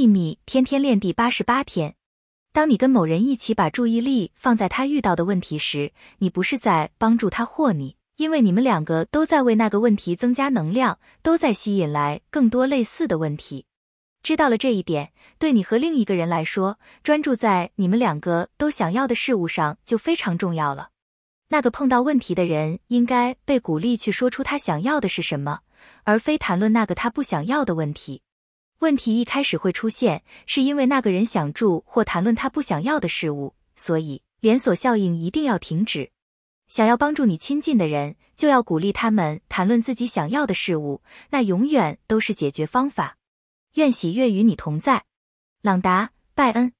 秘密天天练第八十八天。当你跟某人一起把注意力放在他遇到的问题时，你不是在帮助他或你，因为你们两个都在为那个问题增加能量，都在吸引来更多类似的问题。知道了这一点，对你和另一个人来说，专注在你们两个都想要的事物上就非常重要了。那个碰到问题的人应该被鼓励去说出他想要的是什么，而非谈论那个他不想要的问题。问题一开始会出现，是因为那个人想住或谈论他不想要的事物，所以连锁效应一定要停止。想要帮助你亲近的人，就要鼓励他们谈论自己想要的事物，那永远都是解决方法。愿喜悦与你同在，朗达·拜恩。